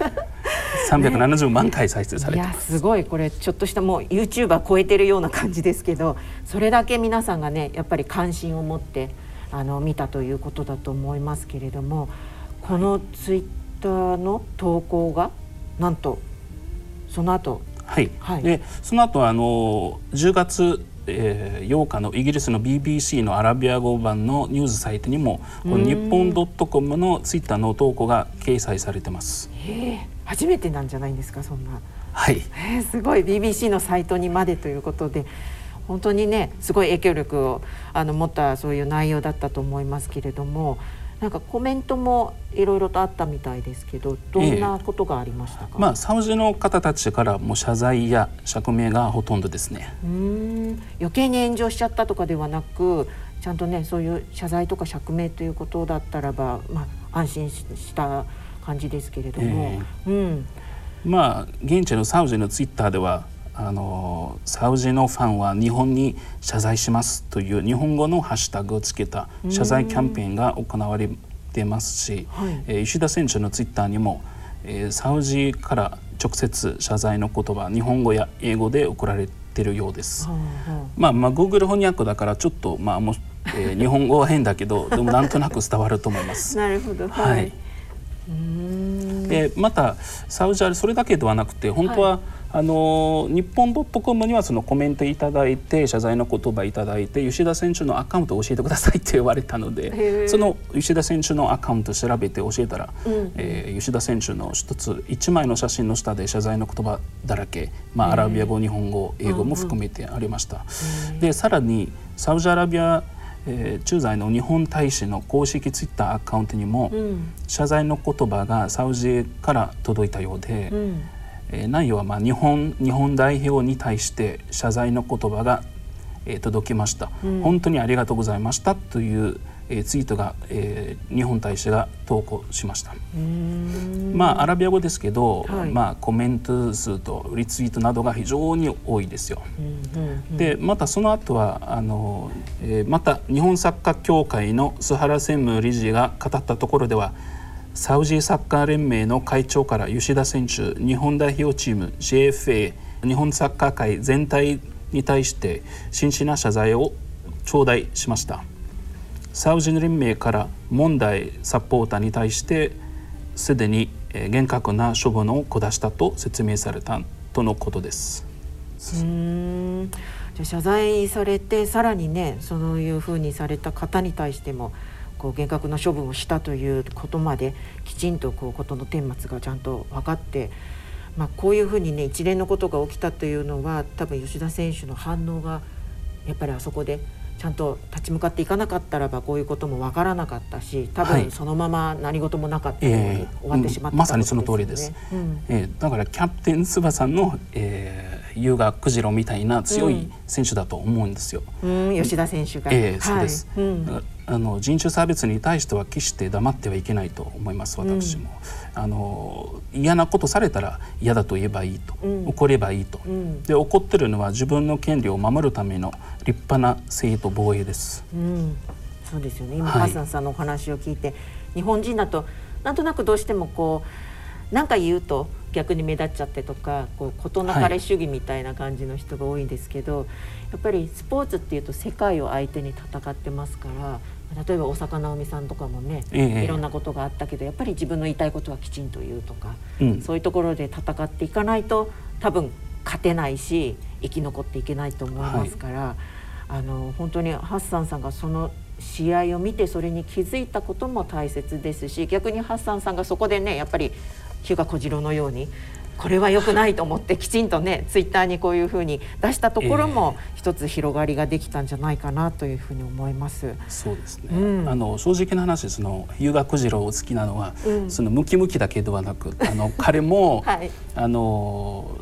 370万回再生されいてます。やすごいこれちょっとしたもう YouTuber 超えてるような感じですけどそれだけ皆さんがねやっぱり関心を持ってあの見たということだと思いますけれどもこのツイッターの投稿がなんとその後はい。はいでその後あの10月、えー8日のイギリスの BBC のアラビア語版のニュースサイトにもこの日本 .com のツイッターの投稿が掲載されてます。へえ初めてなんじゃないんですかそんな。はい。えーすごい BBC のサイトにまでということで本当にねすごい影響力をあの持ったそういう内容だったと思いますけれどもなんかコメントもいろいろとあったみたいですけどどんなことがありましたか、まあサウジの方たちからも謝罪や釈明がほとんどですね。うーん余計に炎上しちゃったとかではなくちゃんとねそういう謝罪とか釈明ということだったらば、まあ、安心しした感じですけれども、うん。まあ現地のサウジのツイッターではあのサウジのファンは日本に謝罪しますという日本語のハッシュタグをつけた謝罪キャンペーンが行われてますし、はい。えー石田選手のツイッターにも、えーサウジから直接謝罪の言葉日本語や英語で送られてるようです。はあはまあ、まあ Google 翻訳だからちょっとまあもう、えー日本語は変だけどでもなんとなく伝わると思いまあす。(laughs) なるほど。はい、うーんでまたサウジアラビアそれだけではなくて本当は、あの日本 .com にはそのコメントいただいて謝罪の言葉いただいて吉田選手のアカウントを教えてくださいって言われたのへでー。その吉田選手のアカウント調べて教えたら、うん。えー吉田選手の一つ一枚の写真の下で謝罪の言葉だらけ、まあ、アラビア語日本語英語も含めてありました。でさらにサウジアラビアえー駐在の日本大使の公式ツイッターアカウントにも、うん。謝罪の言葉がサウジから届いたようで、うん。えー内容はまあ日本日本代表に対して謝罪の言葉が、えー届きました、うん。本当にありがとうございましたという、えーツイートが、えー日本大使が投稿しました。まあアラビア語ですけど、はいまあコメント数とリツイートなどが非常に多いですよ。でまたその後はあの、えーまた日本サッカー協会の須原専務理事が語ったところではサウジサッカー連盟の会長から吉田選手日本代表チーム JFA 日本サッカー界全体に対して真摯な謝罪を頂戴しましたサウジ連盟から問題サポーターに対してすでに厳格な処分を下したと説明されたとのことです。うんじゃあ謝罪されてさらにねそういうふうにされた方に対してもこう厳格な処分をしたということまできちんとこうことの顛末がちゃんと分かって、まあ、こういうふうにね一連のことが起きたというのは多分吉田選手の反応がやっぱりあそこでちゃんと立ち向かっていかなかったらばこういうことも分からなかったし多はい。分そのまま何事もなかったようにええ終わってしまったうんまさにその通りです。うん。えーだからキャプテン翼の、えー、優雅クジロみたいな強い選手だと思うんですよ。うん、吉田選手が。ええそうです、はい。うん。あの人種差別に対しては決して黙ってはいけないと思います私も、あの嫌なことされたら嫌だと言えばいいと、うん。怒ればいいと、うん。で怒ってるのは自分の権利を守るための立派な正当防衛です。うん、そうですよね。今、はい。ハッサンさんのお話を聞いて日本人だとなんとなくどうしてもこう何か言うと逆に目立っちゃってとかこう事なかれ主義みたいな感じの人が多いんですけど、やっぱりスポーツっていうと世界を相手に戦ってますから例えば大坂なおみさんとかもね、ええ。いろんなことがあったけどやっぱり自分の言いたいことはきちんと言うとか、うん。そういうところで戦っていかないと多分勝てないし生き残っていけないと思いますから、あの本当にハッサンさんがその試合を見てそれに気づいたことも大切ですし逆にハッサンさんがそこでねやっぱり日向小次郎のようにこれは良くないと思ってきちんとねツイッターにこういうふうに出したところも一つ広がりができたんじゃないかなというふうに思います。そうですね、うん。あの正直な話その優雅クジラを好きなのは、うん。そのムキムキだけではなくあの彼も、(laughs) はい。あの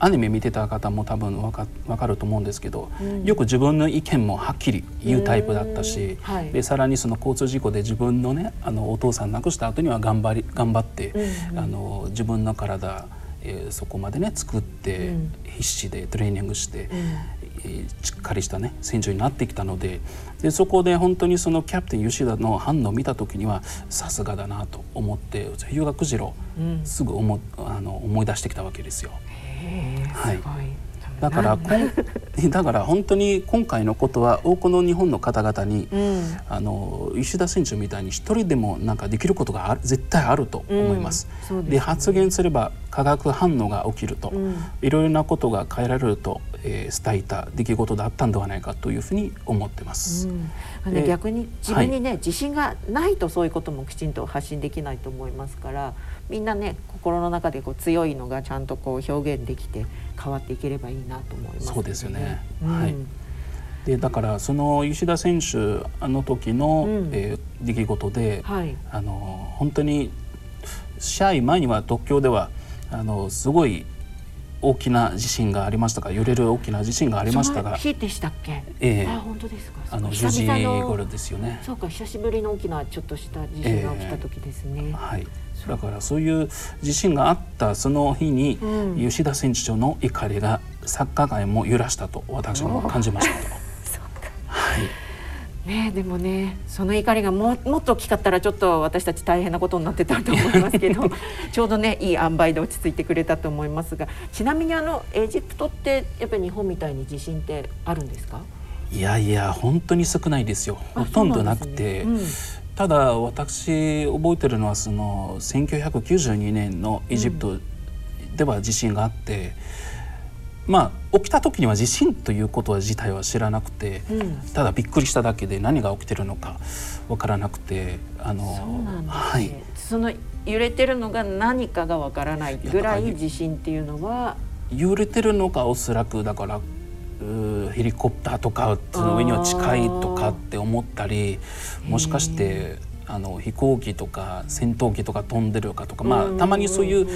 アニメ見てた方も多分わかわかると思うんですけど、うん。よく自分の意見もはっきり言うタイプだったし、うん。はい。でさらにその交通事故で自分のねあのお父さん亡くした後には頑張り頑張って、うんうん。あの自分の体、えーそこまでね作って、うん。必死でトレーニングして、うんえーしっかりしたね選手になってきたのででそこで本当にそのキャプテン吉田の反応を見た時にはさすがだなと思って日向次郎、うん。すぐ思あの思い出してきたわけですよ。はいだからこん (laughs) だから本当に今回のことは多くの日本の方々に、うん。あの石田選手みたいに一人でもなんかできることがある絶対あると思います。うんですね。で発言すれば化学反応が起きると、うん。いろいろなことが変えられると、えー伝えた出来事だったんではないかというふうに思ってます。うん。逆に自分にね、自信がないとそういうこともきちんと発信できないと思いますからみんなね心の中でこう強いのがちゃんとこう表現できて変わっていければいいなと思います、そうですよね。うん。はい。でだからその吉田選手あの時の、うん。えー出来事で、はい。あの本当に試合前には東京ではあのすごい大きな地震がありましたが揺れる大きな地震がありましたが。日でしたっけ、ええ。あ本当ですか。あの久10時頃ですよね。そうか久しぶりの大きなちょっとした地震が起きた時ですね、はい、だからそういう地震があったその日に、うん。吉田選手の怒りがサッカー界も揺らしたと私も感じましたと。(laughs) はい。ねでもねその怒りがももっと大きかったらちょっと私たち大変なことになってたと思いますけど (laughs) ちょうどねいい塩梅で落ち着いてくれたと思いますがちなみにあのエジプトってやっぱり日本みたいに地震ってあるんですか？いやいや本当に少ないですよ。あほとんどなくて、ただ私覚えてるのはその1992年のエジプトでは地震があって、まあ起きた時には地震ということは自体は知らなくて、うん。ただびっくりしただけで何が起きてるのかわからなくてあのそうなんですね、はい。その揺れてるのが何かがわからないぐらい地震っていうのは揺れてるのがおそらくだからヘリコプターとかその上には近いとかって思ったりもしかしてあの飛行機とか戦闘機とか飛んでるかとかまあうん。たまにそういう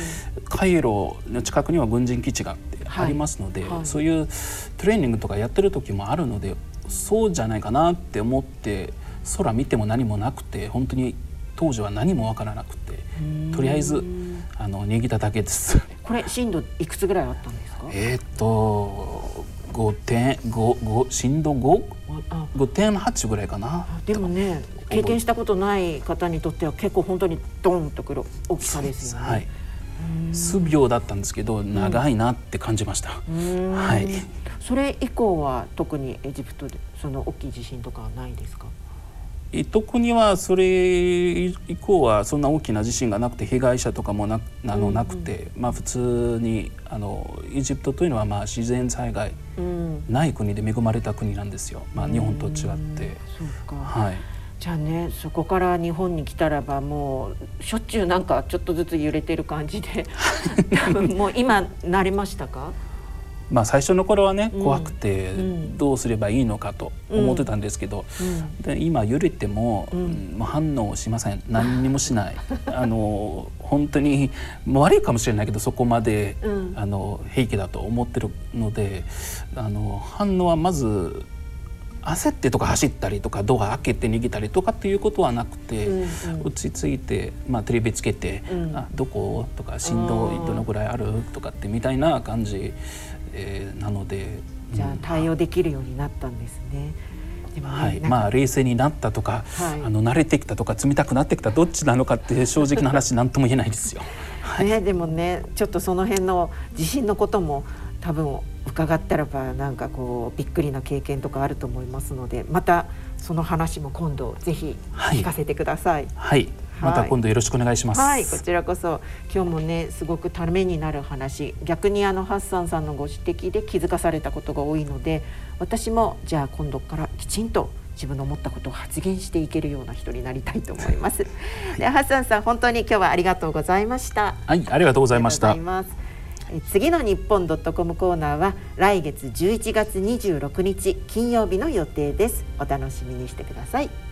回路の近くには軍人基地があってありますので、はい。そういうトレーニングとかやってる時もあるのでそうじゃないかなって思って空見ても何もなくて本当に当時は何もわからなくてとりあえずあの逃げただけです。これ震度いくつぐらいあったんですか？えーっと5点5 5震度 5? あ5.8ぐらいかな。でもね経験したことない方にとっては結構本当にドンとくる大きさですよね。はい。数秒だったんですけど長いなって感じました。うんはい。それ以降は特にエジプトでその大きい地震とかはないですか？え特にはそれ以降はそんな大きな地震がなくて被害者とかもなあのなくて、まあ普通にあのエジプトというのはまあ自然災害うん。ない国で恵まれた国なんですよ。まあ日本と違って。はい。じゃあねそこから日本に来たらばもうしょっちゅうなんかちょっとずつ揺れてる感じで (laughs) 多分もう今慣れましたか？まあ最初の頃はねうん。怖くてうん。どうすればいいのかと思ってたんですけど、うん。で今揺れても,、もう反応しません。何にもしない。(laughs) あの本当にもう悪いかもしれないけどそこまで、うん。あの平気だと思ってるのであの反応はまず焦ってとか走ったりとかドア開けて逃げたりとかっていうことはなくて、うんうん。落ち着いて、まあ、テレビつけて「うん。あどこ?」とか「振動どのぐらいある?」とかってみたいな感じ、えーなので。じゃあうん対応できるようになったんですね。はい、まあ冷静になったとか、はいあの慣れてきたとか冷たくなってきたどっちなのかって正直な話何とも言えないですよ。(laughs) はい、ね、でもねちょっとその辺の地震のことも多分伺ったらばなんかこうびっくりな経験とかあると思いますのでまたその話も今度ぜひはい聞かせてください。はい、また今度よろしくお願いします。はい、こちらこそ今日もねすごくためになる話逆にあのハッサンさんのご指摘で気づかされたことが多いので私もじゃあ今度からきちんと自分の思ったことを発言していけるような人になりたいと思います。でハッサンさん本当に今日はありがとうございました。はい、ありがとうございました次の日本ドットコムコーナーは来月11月26日金曜日の予定です。お楽しみにしてください。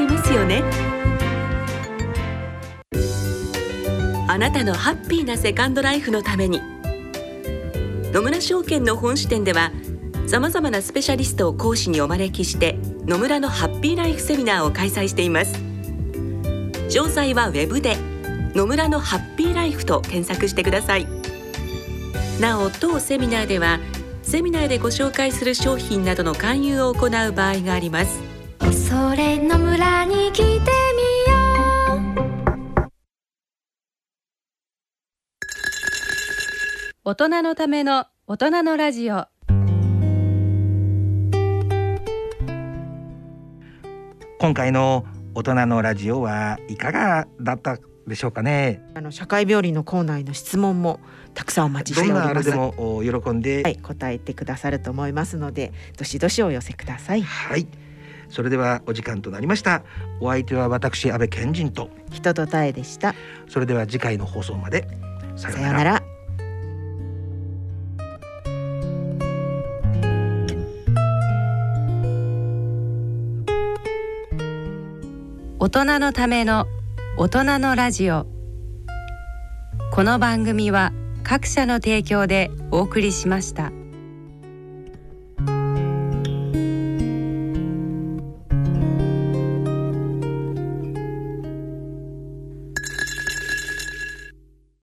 ますよね。あなたのハッピーなセカンドライフのために。野村証券の本支店ではさまざまなスペシャリストを講師にお招きして野村のハッピーライフセミナーを開催しています。詳細はウェブで野村のハッピーライフと検索してください。なお当セミナーではセミナーでご紹介する商品などの勧誘を行う場合があります。それの村に来てみよう大人のための大人のラジオ今回の大人のラジオはいかがだったでしょうかね？あの社会病理のコーナーへの質問もたくさんお待ちしどんなあれております。でもお喜んではい、答えてくださると思いますので、どしどしお寄せください。はいそれではお時間となりましたお相手は私安倍賢人と人とたえでした。それでは次回の放送までさようならさようなら。大人のための大人のラジオこの番組は各社の提供でお送りしました。